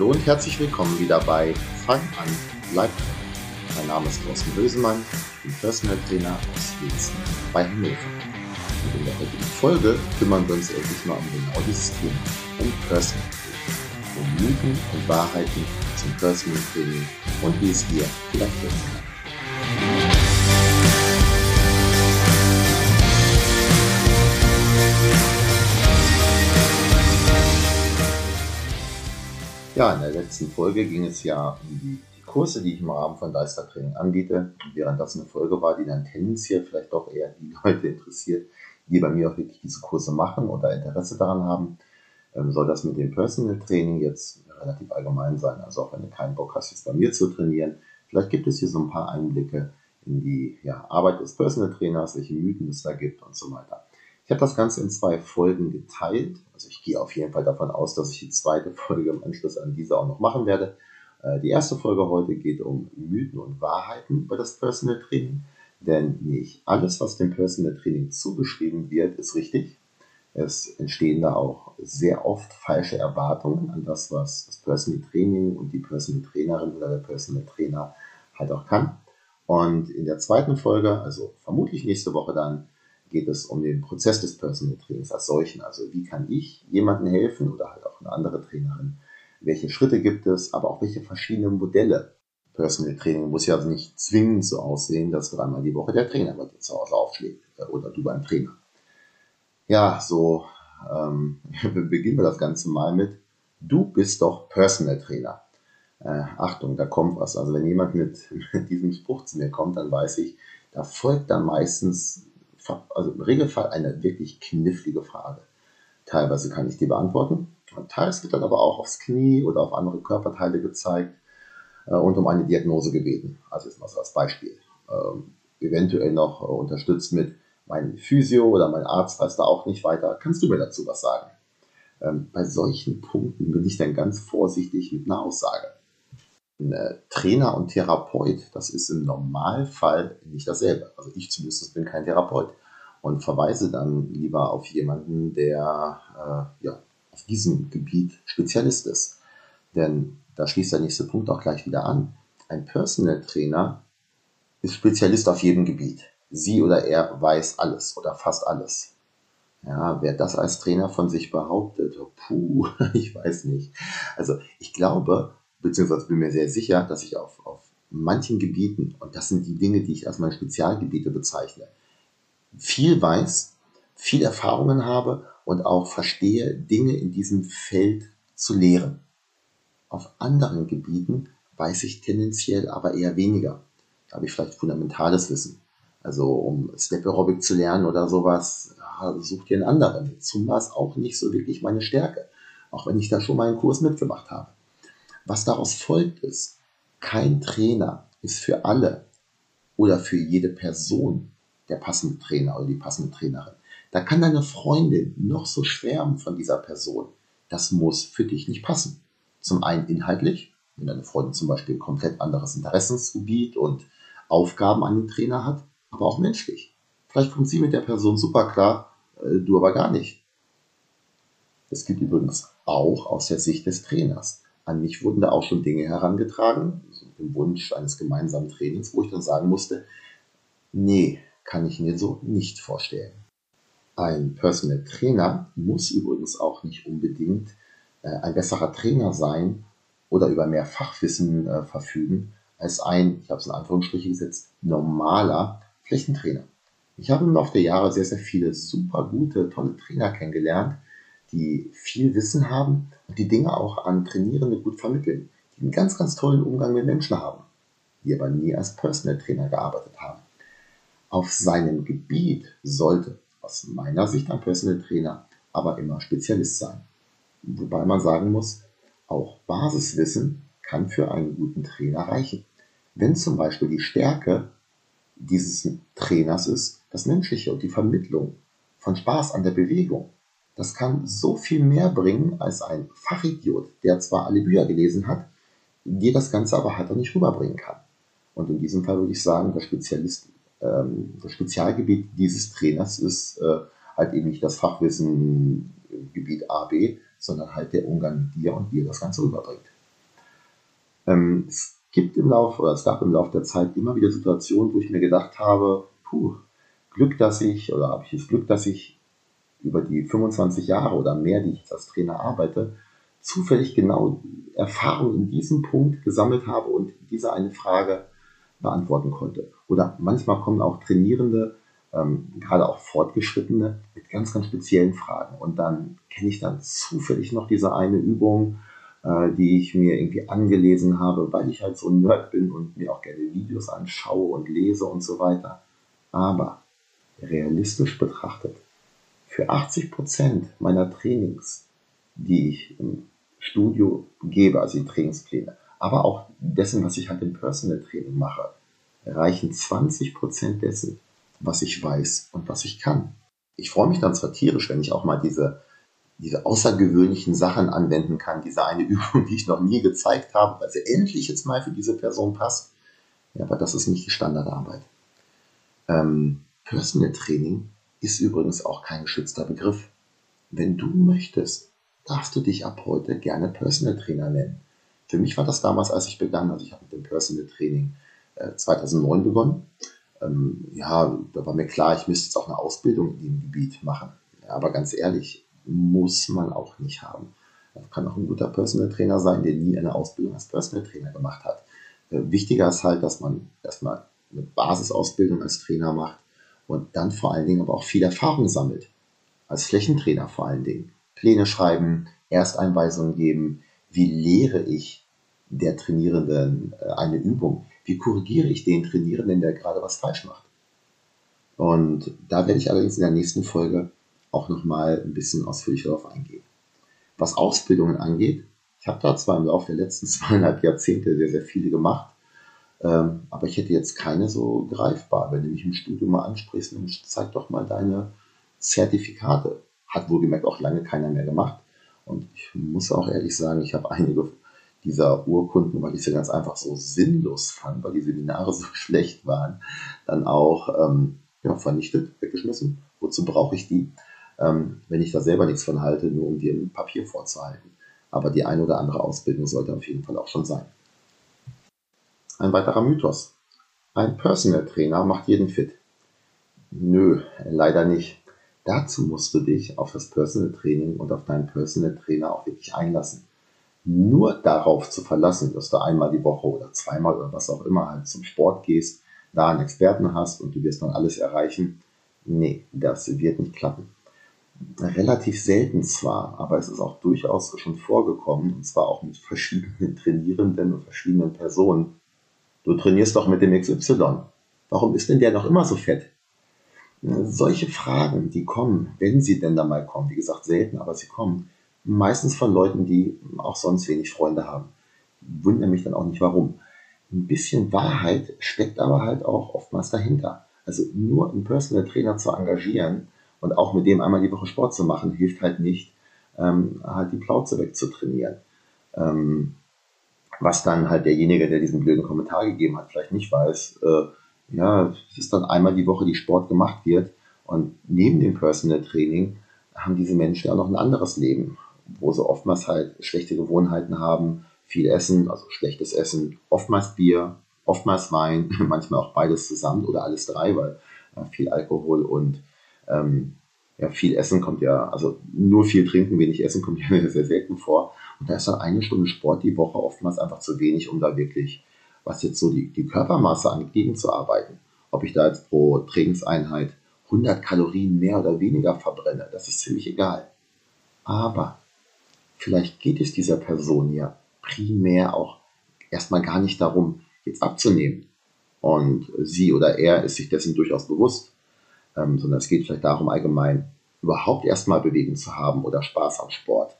Hallo und herzlich willkommen wieder bei Fang an, bleib Mein Name ist Thorsten Bösemann, ich bin Personal Trainer aus Wilzen bei Hannover. Und in der heutigen Folge kümmern wir uns endlich mal um genau dieses Thema, um Personal Training. Um Mythen und Wahrheiten zum Personal Training und wie es dir vielleicht helfen kann. Ja, in der letzten Folge ging es ja um die, Kurse, die ich im Rahmen von Leistertraining anbiete. Und während das eine Folge war, die dann tendenziell vielleicht doch eher die Leute interessiert, die bei mir auch wirklich diese Kurse machen oder Interesse daran haben, ähm, soll das mit dem Personal Training jetzt relativ allgemein sein. Also auch wenn du keinen Bock hast, jetzt bei mir zu trainieren, vielleicht gibt es hier so ein paar Einblicke in die ja, Arbeit des Personal Trainers, welche Mythen es da gibt und so weiter. Ich habe das Ganze in zwei Folgen geteilt. Also ich gehe auf jeden Fall davon aus, dass ich die zweite Folge im Anschluss an diese auch noch machen werde. Äh, die erste Folge heute geht um Mythen und Wahrheiten über das Personal Training. Denn nicht alles, was dem Personal Training zugeschrieben wird, ist richtig. Es entstehen da auch sehr oft falsche Erwartungen an das, was das Personal Training und die Personal Trainerin oder der Personal Trainer halt auch kann. Und in der zweiten Folge, also vermutlich nächste Woche dann, geht es um den Prozess des Personal Trainings als solchen. Also wie kann ich jemandem helfen oder halt auch eine andere Trainerin? Welche Schritte gibt es, aber auch welche verschiedenen Modelle? Personal Training muss ja nicht zwingend so aussehen, dass dreimal die Woche der Trainer bei dir zu Hause aufschlägt oder du beim Trainer. Ja, so ähm, beginnen wir das Ganze mal mit, du bist doch Personal Trainer. Äh, Achtung, da kommt was. Also wenn jemand mit, mit diesem Spruch zu mir kommt, dann weiß ich, da folgt dann meistens also im Regelfall eine wirklich knifflige Frage. Teilweise kann ich die beantworten, und teils wird dann aber auch aufs Knie oder auf andere Körperteile gezeigt äh, und um eine Diagnose gebeten. Also jetzt mal so als Beispiel. Ähm, eventuell noch äh, unterstützt mit mein Physio oder mein Arzt weiß da auch nicht weiter. Kannst du mir dazu was sagen? Ähm, bei solchen Punkten bin ich dann ganz vorsichtig mit einer Aussage. Äh, Trainer und Therapeut, das ist im Normalfall nicht dasselbe. Also ich zumindest bin kein Therapeut und verweise dann lieber auf jemanden, der äh, ja, auf diesem Gebiet Spezialist ist. Denn da schließt der nächste Punkt auch gleich wieder an. Ein Personal Trainer ist Spezialist auf jedem Gebiet. Sie oder er weiß alles oder fast alles. Ja, wer das als Trainer von sich behauptet, puh, ich weiß nicht. Also ich glaube, beziehungsweise bin mir sehr sicher, dass ich auf, auf manchen Gebieten, und das sind die Dinge, die ich als meine Spezialgebiete bezeichne, viel weiß, viel Erfahrungen habe und auch verstehe, Dinge in diesem Feld zu lehren. Auf anderen Gebieten weiß ich tendenziell aber eher weniger. Da habe ich vielleicht fundamentales Wissen. Also um Step Aerobic zu lernen oder sowas, ja, sucht ihr einen anderen. Zumba ist auch nicht so wirklich meine Stärke. Auch wenn ich da schon mal einen Kurs mitgemacht habe. Was daraus folgt ist, kein Trainer ist für alle oder für jede Person der passende Trainer oder die passende Trainerin. Da kann deine Freundin noch so schwärmen von dieser Person. Das muss für dich nicht passen. Zum einen inhaltlich, wenn deine Freundin zum Beispiel komplett anderes Interessensgebiet und Aufgaben an den Trainer hat, aber auch menschlich. Vielleicht kommt sie mit der Person super klar, äh, du aber gar nicht. Es gibt übrigens auch aus der Sicht des Trainers. An mich wurden da auch schon Dinge herangetragen, im Wunsch eines gemeinsamen Trainings, wo ich dann sagen musste, nee, kann ich mir so nicht vorstellen. Ein Personal Trainer muss übrigens auch nicht unbedingt äh, ein besserer Trainer sein oder über mehr Fachwissen äh, verfügen als ein, ich habe es in Anführungsstriche gesetzt, normaler Flächentrainer. Ich habe im Laufe der Jahre sehr, sehr viele super gute, tolle Trainer kennengelernt, die viel Wissen haben die Dinge auch an Trainierende gut vermitteln, die einen ganz, ganz tollen Umgang mit Menschen haben, die aber nie als Personal Trainer gearbeitet haben. Auf seinem Gebiet sollte aus meiner Sicht ein Personal Trainer aber immer Spezialist sein. Wobei man sagen muss, auch Basiswissen kann für einen guten Trainer reichen. Wenn zum Beispiel die Stärke dieses Trainers ist, das Menschliche und die Vermittlung von Spaß an der Bewegung, das kann so viel mehr bringen als ein Fachidiot, der zwar alle Bücher gelesen hat, dir das Ganze aber halt auch nicht rüberbringen kann. Und in diesem Fall würde ich sagen, der Spezialist ähm, das Spezialgebiet dieses Trainers ist äh, halt eben nicht das Fachwissen Gebiet A, B, sondern halt der Umgang mit dir und er das Ganze rüberbringt. Ähm, es gibt im Laufe, oder es gab im Laufe der Zeit immer wieder Situationen, wo ich mir gedacht habe, puh, Glück, dass ich, oder habe ich das Glück, dass ich über die 25 Jahre oder mehr, die ich jetzt als Trainer arbeite, zufällig genau Erfahrung in diesem Punkt gesammelt habe und diese eine Frage beantworten konnte. Oder manchmal kommen auch Trainierende, ähm, gerade auch Fortgeschrittene, mit ganz, ganz speziellen Fragen. Und dann kenne ich dann zufällig noch diese eine Übung, äh, die ich mir irgendwie angelesen habe, weil ich halt so ein Nerd bin und mir auch gerne Videos anschaue und lese und so weiter. Aber realistisch betrachtet, für 80 Prozent meiner Trainings, die ich im Studio gebe, also die Trainingspläne, aber auch dessen, was ich halt im Personal Training mache, reichen 20 Prozent dessen, was ich weiß und was ich kann. Ich freue mich dann zwar tierisch, wenn ich auch mal diese, diese außergewöhnlichen Sachen anwenden kann, diese eine Übung, die ich noch nie gezeigt habe, weil sie endlich jetzt mal für diese Person passt. Ja, aber das ist nicht die Standardarbeit. Ähm, Personal Training ist übrigens auch kein geschützter Begriff. Wenn du möchtest, darfst du dich ab heute gerne Personal Trainer nennen. Für mich war das damals, als ich begann, also ich habe mit dem Personal Training äh, 2009 begonnen. Ähm, ja, da war mir klar, ich müsste jetzt auch eine Ausbildung in dem Gebiet machen. Aber ganz ehrlich, muss man auch nicht haben. Man kann auch ein guter Personal Trainer sein, der nie eine Ausbildung als Personal Trainer gemacht hat. Äh, wichtiger ist halt, dass man erstmal eine Basisausbildung als Trainer macht und dann vor allen Dingen aber auch viel Erfahrung sammelt. Als Flächentrainer vor allen Dingen. Pläne schreiben, Ersteinweisungen geben, wie lehre ich der Trainierenden äh, eine Übung, wie korrigiere ich den Trainierenden, der gerade was falsch macht. Und da werde ich allerdings in der nächsten Folge auch nochmal ein bisschen ausführlicher darauf eingehen. Was Ausbildungen angeht, ich habe da zwar im Laufe der letzten zweieinhalb Jahrzehnte sehr, sehr viele gemacht, ähm, aber ich hätte jetzt keine so greifbar. Wenn du mich im Studium mal ansprichst, Mensch, zeig doch mal deine Zertifikate. Hat wohlgemerkt auch lange keiner mehr gemacht. Und ich muss auch ehrlich sagen, ich habe einige dieser Urkunden, weil ich sie ganz einfach so sinnlos fand, weil die Seminare so schlecht waren, dann auch ähm, ja, vernichtet, weggeschmissen. Wozu brauche ich die, ähm, wenn ich da selber nichts von halte, nur um dir ein Papier vorzuhalten? Aber die eine oder andere Ausbildung sollte auf jeden Fall auch schon sein. Ein weiterer Mythos. Ein Personal Trainer macht jeden fit. Nö, leider nicht. Dazu musst du dich auf das Personal Training und auf deinen Personal Trainer auch wirklich einlassen. Nur darauf zu verlassen, dass du einmal die Woche oder zweimal oder was auch immer halt zum Sport gehst, da einen Experten hast und du wirst dann alles erreichen, nee, das wird nicht klappen. Relativ selten zwar, aber es ist auch durchaus schon vorgekommen, und zwar auch mit verschiedenen Trainierenden und verschiedenen Personen, Du trainierst doch mit dem XY. Warum ist denn der noch immer so fett? Solche Fragen, die kommen, wenn sie denn da mal kommen, wie gesagt selten, aber sie kommen, meistens von Leuten, die auch sonst wenig Freunde haben. Wundere mich dann auch nicht, warum. Ein bisschen Wahrheit steckt aber halt auch oftmals dahinter. Also nur einen Personal Trainer zu engagieren und auch mit dem einmal die Woche Sport zu machen, hilft halt nicht, ähm, halt die Plauze wegzutrainieren. Ähm, was dann halt derjenige, der diesen blöden Kommentar gegeben hat, vielleicht nicht weiß. Äh, ja, es ist dann einmal die Woche, die Sport gemacht wird. Und neben dem Personal Training haben diese Menschen ja noch ein anderes Leben, wo sie oftmals halt schlechte Gewohnheiten haben, viel Essen, also schlechtes Essen, oftmals Bier, oftmals Wein, manchmal auch beides zusammen oder alles drei, weil äh, viel Alkohol und ähm, ja, viel Essen kommt ja, also nur viel trinken, wenig Essen kommt ja sehr selten vor. Und da ist dann eine Stunde Sport die Woche oftmals einfach zu wenig, um da wirklich, was jetzt so die, die Körpermasse angeht, gegenzuarbeiten. Ob ich da jetzt pro Trainingseinheit 100 Kalorien mehr oder weniger verbrenne, das ist ziemlich egal. Aber vielleicht geht es dieser Person ja primär auch erstmal gar nicht darum, jetzt abzunehmen. Und sie oder er ist sich dessen durchaus bewusst, ähm, sondern es geht vielleicht darum, allgemein überhaupt erstmal Bewegung zu haben oder Spaß am Sport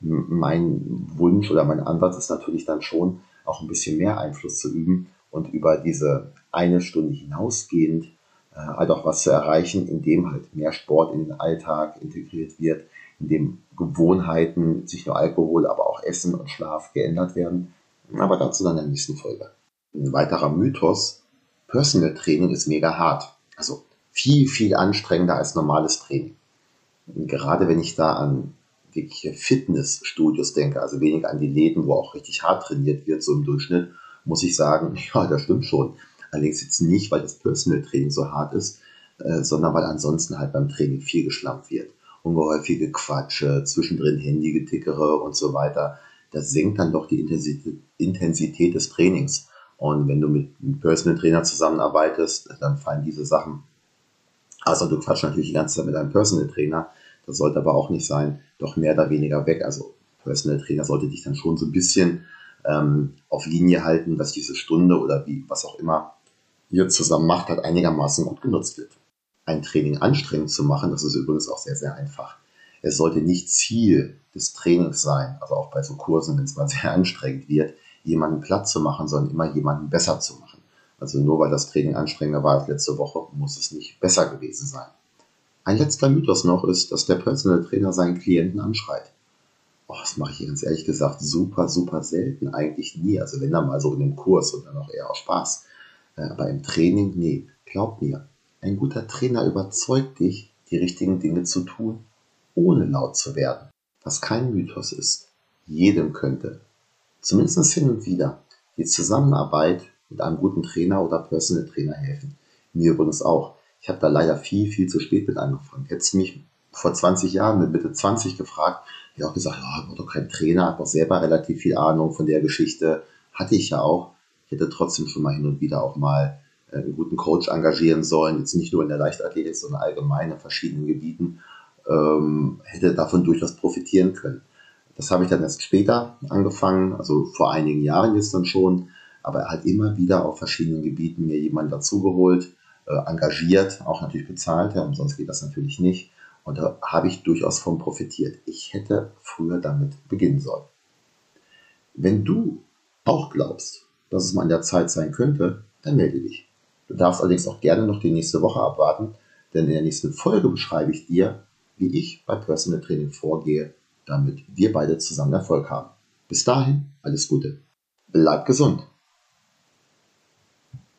mein Wunsch oder mein Ansatz ist natürlich dann schon, auch ein bisschen mehr Einfluss zu üben und über diese eine Stunde hinausgehend äh, halt auch was zu erreichen, indem halt mehr Sport in den Alltag integriert wird, indem Gewohnheiten, sich nur Alkohol, aber auch Essen und Schlaf geändert werden. Aber dazu dann in der nächsten Folge. Ein weiterer Mythos, Personal Training ist mega hart. Also viel, viel anstrengender als normales Training. Gerade wenn ich da an wirkliche Fitnessstudios denke, also weniger an die Läden, wo auch richtig hart trainiert wird, so im Durchschnitt, muss ich sagen, ja, das stimmt schon. Allerdings jetzt nicht, weil das Personal Training so hart ist, äh, sondern weil ansonsten halt beim Training viel geschlampt wird. Ungehäufige Quatsche, zwischendrin Handygetickere und so weiter. Das senkt dann doch die Intensität, Intensität des Trainings. Und wenn du mit einem Personal Trainer zusammenarbeitest, dann fallen diese Sachen. Also du quatschst natürlich die ganze Zeit mit einem Personal Trainer. Das sollte aber auch nicht sein, doch mehr oder weniger weg. Also Personal Trainer sollte dich dann schon so ein bisschen ähm, auf Linie halten, dass diese Stunde oder wie, was auch immer ihr zusammen macht, hat einigermaßen gut genutzt wird. Ein Training anstrengend zu machen, das ist übrigens auch sehr, sehr einfach. Es sollte nicht Ziel des Trainings sein, also auch bei so Kursen, wenn es mal sehr anstrengend wird, jemanden platt zu machen, sondern immer jemanden besser zu machen. Also nur weil das Training anstrengender war als letzte Woche, muss es nicht besser gewesen sein. Ein letzter Mythos noch ist, dass der Personal Trainer seinen Klienten anschreit. Oh, das mache ich ganz ehrlich gesagt super, super selten, eigentlich nie. Also wenn dann mal so in dem Kurs und dann auch eher aus Spaß. Äh, aber im Training, nee, glaub mir, ein guter Trainer überzeugt dich, die richtigen Dinge zu tun, ohne laut zu werden. Was kein Mythos ist. Jedem könnte, zumindest hin und wieder, die Zusammenarbeit mit einem guten Trainer oder Personal Trainer helfen. Mir übrigens auch. Ich habe da leider viel, viel zu spät mit angefangen. Hättest mich vor 20 Jahren mit Mitte 20 gefragt, ich auch gesagt, ja, ich war doch kein Trainer, habe doch selber relativ viel Ahnung von der Geschichte. Hatte ich ja auch. Ich hätte trotzdem schon mal hin und wieder auch mal äh, einen guten Coach engagieren sollen, jetzt nicht nur in der Leichtathletik, sondern allgemein in verschiedenen Gebieten, ähm, hätte davon durchaus profitieren können. Das habe ich dann erst später angefangen, also vor einigen Jahren jetzt dann schon, aber halt immer wieder auf verschiedenen Gebieten mir jemanden dazugeholt, engagiert, auch natürlich bezahlt, ja, umsonst geht das natürlich nicht. Und da habe ich durchaus von profitiert. Ich hätte früher damit beginnen sollen. Wenn du auch glaubst, dass es mal an der Zeit sein könnte, dann melde dich. Du darfst allerdings auch gerne noch die nächste Woche abwarten, denn in der nächsten Folge beschreibe ich dir, wie ich bei Personal Training vorgehe, damit wir beide zusammen Erfolg haben. Bis dahin, alles Gute. Bleib gesund.